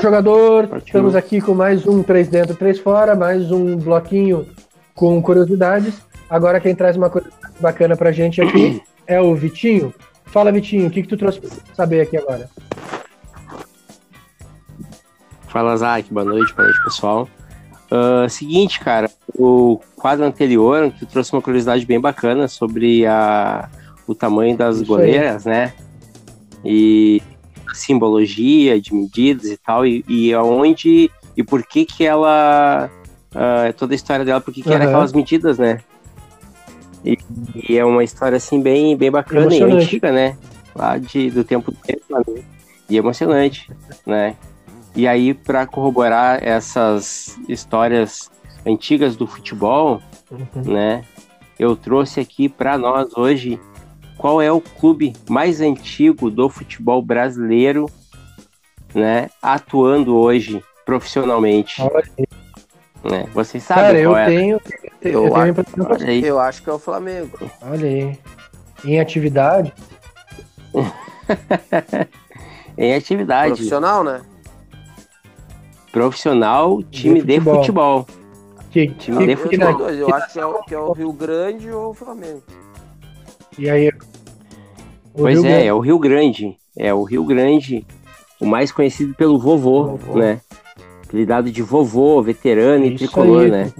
jogador, Partiu. estamos aqui com mais um 3 dentro, 3 fora, mais um bloquinho com curiosidades. Agora quem traz uma coisa bacana pra gente aqui é o Vitinho. Fala, Vitinho, o que, que tu trouxe pra saber aqui agora? Fala, Zac, boa noite, boa noite, pessoal. Uh, seguinte, cara, o quadro anterior, tu trouxe uma curiosidade bem bacana sobre a, o tamanho das Isso goleiras, aí. né? E simbologia de medidas e tal, e, e aonde e por que que ela, uh, toda a história dela, por que que uhum. era aquelas medidas, né? E, e, é uma história, assim, bem, bem bacana e antiga, né? Lá de, do tempo do tempo, né? E emocionante, né? E aí, para corroborar essas histórias antigas do futebol, uhum. né? Eu trouxe aqui para nós hoje qual é o clube mais antigo do futebol brasileiro, né, atuando hoje profissionalmente. Né? Vocês sabem Cara, eu é? tenho, eu, eu, tenho eu acho que é o Flamengo. Olha aí. Em atividade? em atividade. Profissional, né? Profissional, time de futebol. De futebol. Que, time que, de futebol. Eu, eu acho que é, o, que é o Rio Grande ou o Flamengo. E aí? Pois Rio é, Grande. é o Rio Grande. É o Rio Grande, o mais conhecido pelo vovô, vovô. né? Apelidado de vovô, veterano Isso e tricolor, aí, né?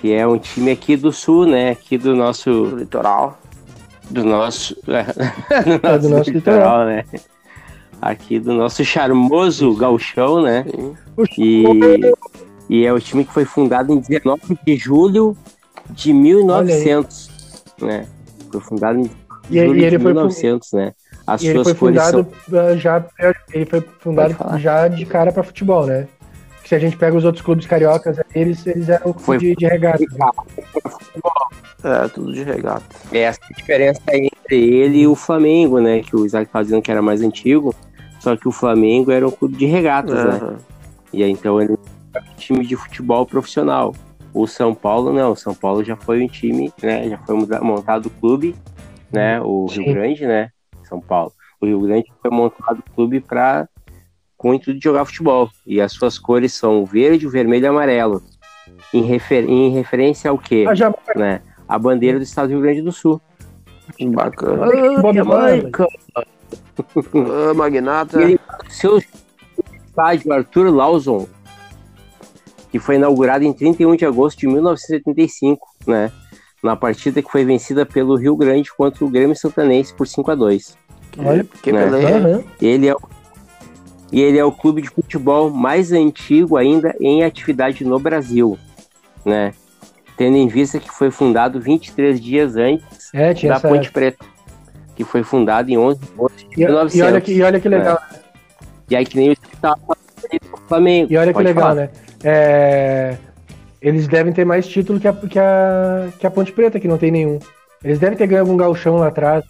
Que é um time aqui do sul, né? Aqui do nosso. Do litoral. Do nosso. do nosso, é do nosso litoral, litoral, né? Aqui do nosso charmoso galchão, né? Sim. E, e é o time que foi fundado em 19 de julho de 1900, né? Foi fundado em e, julho e ele de 1900, foi, né? As suas ele foi fundado são... já ele foi fundado já de cara para futebol, né? Se a gente pega os outros clubes cariocas, eles, eles eram foi de, de regata. É, tudo de regata. É essa diferença entre ele e o Flamengo, né? Que o Isaac tá dizendo que era mais antigo, só que o Flamengo era um clube de regatas, uhum. né? E aí, então ele era um time de futebol profissional. O São Paulo não, o São Paulo já foi um time, né? Já foi montado o clube, né? O Sim. Rio Grande, né? São Paulo. O Rio Grande foi montado o clube para com o intuito de jogar futebol. E as suas cores são verde, vermelho e amarelo. Em, refer... em referência ao quê? Ah, já... né? A bandeira do estado do Rio Grande do Sul. Bacana. Ah, Jamaica. ah, magnata. Ele, seu estádio Arthur Lawson, que foi inaugurado em 31 de agosto de 1975, né? Na partida que foi vencida pelo Rio Grande contra o Grêmio Santanense por 5 a 2 Olha, que né? beleza. Ele é, e ele é o clube de futebol mais antigo ainda em atividade no Brasil, né? Tendo em vista que foi fundado 23 dias antes é, da Ponte. Preta, que foi fundado em 11 de agosto de e, 1900. E olha que, e olha que legal. Né? E aí que nem o Flamengo. E olha que legal, falar. né? É, eles devem ter mais título que a, que, a, que a Ponte Preta, que não tem nenhum. Eles devem ter ganho algum galchão lá atrás.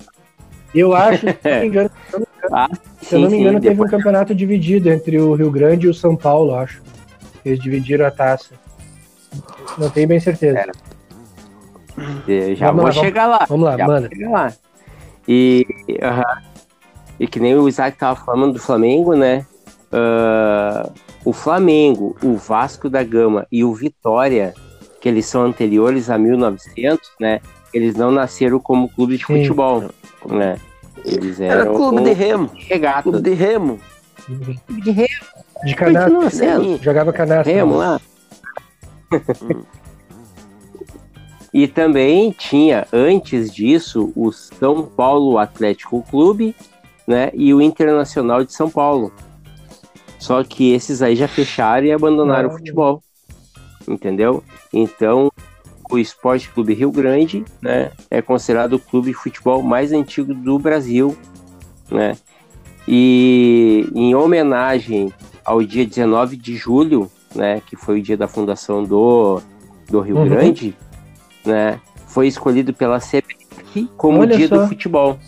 Eu acho, se não me engano, se eu não me engano, ah, sim, não me engano sim, teve depois... um campeonato dividido entre o Rio Grande e o São Paulo, acho. Eles dividiram a taça. Não tenho bem certeza. É. Já vamos vou lá, chegar lá. Vamos lá, já manda. Lá. E, uh -huh. e que nem o Isaac tava falando do Flamengo, né? Uh, o Flamengo, o Vasco da Gama e o Vitória, que eles são anteriores a 1900, né? Eles não nasceram como clube de Sim. futebol, né? Eles eram Era clube de remo. Regata. Clube de remo. Clube de remo. De canastra. Jogava canastra. Remo lá. e também tinha, antes disso, o São Paulo Atlético Clube, né? E o Internacional de São Paulo. Só que esses aí já fecharam e abandonaram o futebol. Entendeu? Então, o Esporte Clube Rio Grande, né, é considerado o clube de futebol mais antigo do Brasil, né? E em homenagem ao dia 19 de julho, né, que foi o dia da fundação do, do Rio uhum. Grande, né, foi escolhido pela CBF como Olha dia só. do futebol.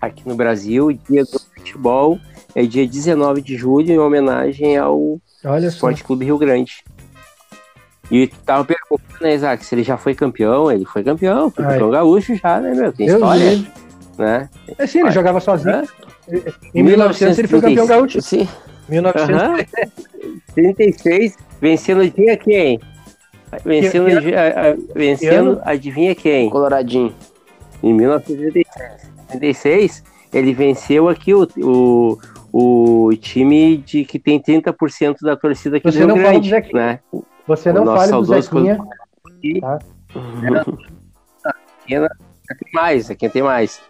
Aqui no Brasil, o dia do futebol é dia 19 de julho, em homenagem ao Olha Esporte só. Clube Rio Grande. E tu tava perguntando, né, Isaac, se ele já foi campeão, ele foi campeão, foi Ai. campeão gaúcho já, né, meu? Tem Deus história. Deus. Né? É sim, ele jogava sozinho. É? Em 1900 ele foi campeão gaúcho. Sim. 1936, uhum. vencendo adivinha quem? Vencendo, que, que, vencendo adivinha quem? Coloradinho. Em 1936, ele venceu aqui o, o, o time de que tem 30% da torcida aqui Você do Rio Grande, né? Você não fale do Zequinha. Tá? Aqui, tem mais, aqui tem mais.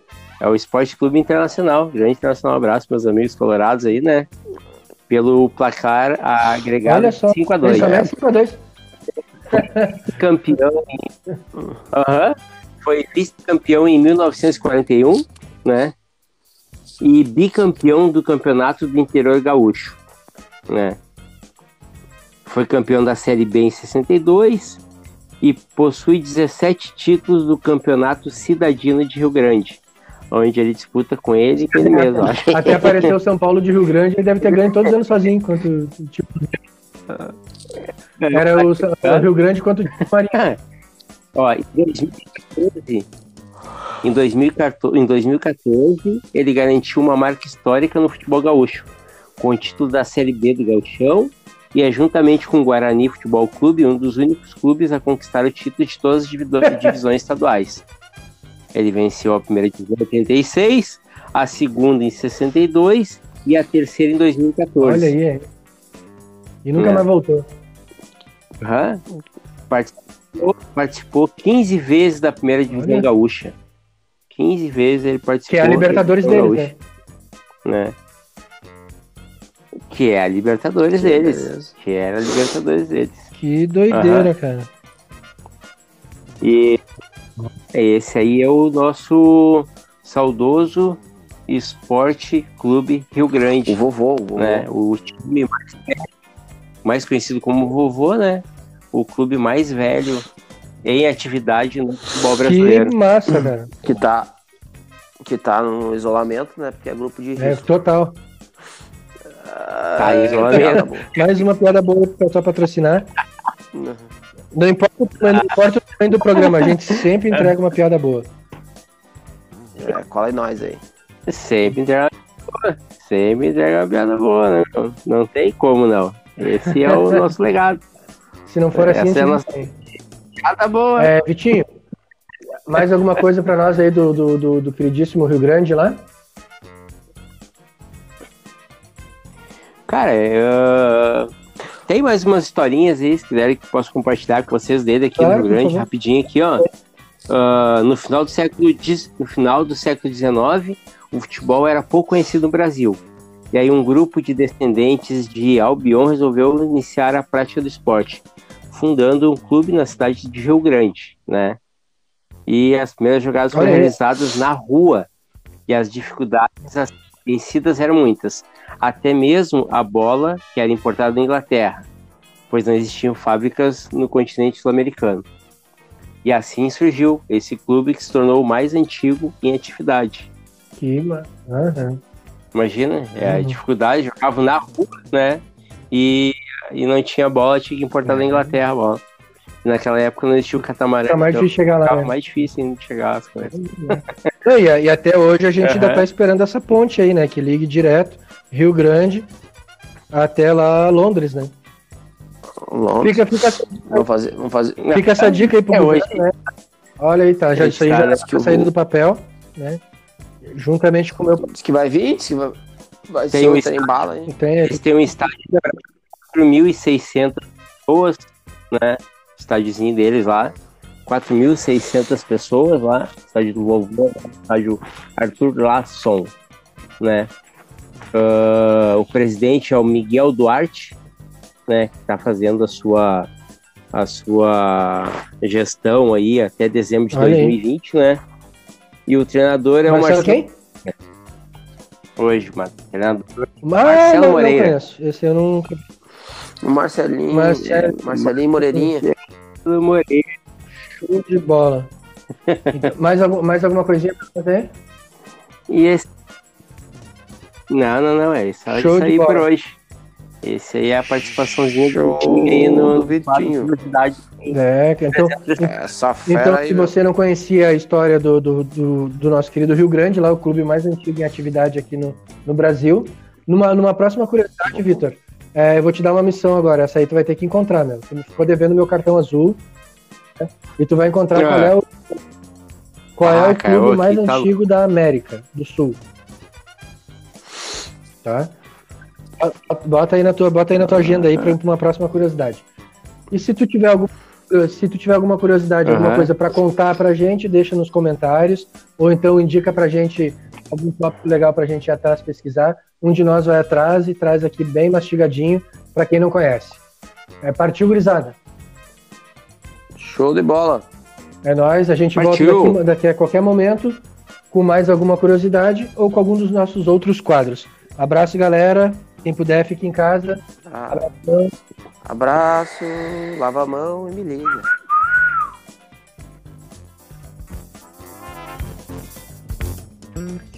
É o Esporte Clube Internacional. Grande Internacional, abraço, meus amigos colorados aí, né? Pelo placar agregado 5x2. Né? 5x2. Campeão. Uhum. Foi vice-campeão em 1941, né? E bicampeão do campeonato do interior gaúcho, né? Foi campeão da Série B em 62 e possui 17 títulos do Campeonato Cidadino de Rio Grande, onde ele disputa com ele e com ele mesmo. Acho. Até apareceu o São Paulo de Rio Grande, ele deve ter ganho todos os anos sozinho, enquanto tipo, era o, o Rio Grande quanto o Maria. Ó, em 2014, em 2014, em 2014, ele garantiu uma marca histórica no futebol gaúcho, com o título da Série B do Gauchão e é juntamente com o Guarani Futebol Clube um dos únicos clubes a conquistar o título de todas as divisões estaduais. Ele venceu a primeira divisão em 86, a segunda em 62 e a terceira em 2014. Olha aí, é. E nunca é. mais voltou. Uhum. Participou, participou 15 vezes da primeira divisão Olha. gaúcha. 15 vezes ele participou. Que é a Libertadores deles, né? né? Que é a Libertadores que deles. Beleza. Que era a Libertadores deles. Que doideira, uhum. cara. E esse aí é o nosso saudoso Esporte Clube Rio Grande. O vovô, o vovô. Né? O time mais, mais conhecido como vovô, né? O clube mais velho em atividade no futebol brasileiro. Que massa, cara. Que tá, que tá no isolamento, né? Porque é grupo de é, risco. É, total. Tá em isolamento. Mais uma piada boa pra só patrocinar. Não importa, não importa o tamanho do programa, a gente sempre entrega uma piada boa. É, cola em nós aí. Sempre entrega boa. Sempre entrega uma piada boa, né? Não, não tem como não. Esse é o nosso legado. Se não for assim, Essa é a nossa piada boa. É, Vitinho, mais alguma coisa para nós aí do, do, do, do queridíssimo Rio Grande lá? Cara, uh, tem mais umas historinhas aí, se quiserem que posso compartilhar com vocês dele aqui claro, no Rio Grande, rapidinho aqui, ó. Uh, no final do século no final do século XIX, o futebol era pouco conhecido no Brasil. E aí um grupo de descendentes de Albion resolveu iniciar a prática do esporte, fundando um clube na cidade de Rio Grande, né? E as primeiras jogadas foram realizadas na rua e as dificuldades vencidas eram muitas até mesmo a bola, que era importada da Inglaterra, pois não existiam fábricas no continente sul-americano. E assim surgiu esse clube que se tornou o mais antigo em atividade. Que uhum. Imagina, é, a dificuldade, jogavam na rua, né? E, e não tinha bola, tinha que importar uhum. da Inglaterra a bola. Naquela época não existia o catamarã. Tá mais então difícil chegar lá. Né? mais difícil ainda de chegar as coisas. e, e, até hoje a gente ainda tá esperando essa ponte aí, né? Que ligue direto Rio Grande até lá Londres, né? Londres. Fica, fica, vamos fazer, vamos fazer. Fica essa dica aí pro é governo, hoje. né? Olha aí, tá. Já, isso aí já tá saindo do papel, né? Juntamente com o meu. Diz que vai vir, diz que vai, vai tem ser um trem bala, hein? Tem, Eles têm um estádio 4.600 pessoas, né? Estádiozinho deles lá. 4.600 pessoas lá, estádio do vovô, estádio Arthur Lasson, né? Uh, o presidente é o Miguel Duarte, né, que está fazendo a sua, a sua gestão aí até dezembro de Olha 2020, aí. né? E o treinador é Marcelo o Marcelo. quem? Hoje, mano. Treinador. Mas, Marcelo não, Moreira. Não conheço. Esse eu não. O Marcelinho. Marcelo... Marcelinho Moreirinha. Marcelo Moreira. Show de bola. Então, mais, mais alguma coisinha pra fazer? E esse não, não, não, é isso. Show isso aí por hoje. Esse aí é a participaçãozinha do aí no Vitinho. É, então, Essa fera então aí, se meu. você não conhecia a história do, do, do, do nosso querido Rio Grande, lá o clube mais antigo em atividade aqui no, no Brasil, numa, numa próxima curiosidade, Vitor, é, eu vou te dar uma missão agora. Essa aí tu vai ter que encontrar, meu. Tu ficou devendo meu cartão azul. né? E tu vai encontrar Ah. qual é o, qual é Ah, o cara, clube mais tá- antigo da América do Sul. Tá? Bota aí na tua, bota aí na tua agenda aí para uma próxima curiosidade. E se tu tiver algum se tu tiver alguma curiosidade, alguma Aham. coisa para contar pra gente, deixa nos comentários, ou então indica pra gente algum tópico legal pra gente ir atrás pesquisar. Um de nós vai atrás e traz aqui bem mastigadinho pra quem não conhece. É partiu gurizada. Show de bola. É nóis, a gente Partiu. volta daqui, daqui a qualquer momento com mais alguma curiosidade ou com algum dos nossos outros quadros. Abraço, galera. Quem puder, fique em casa. Ah, Abração. abraço, lava a mão e me liga. Thank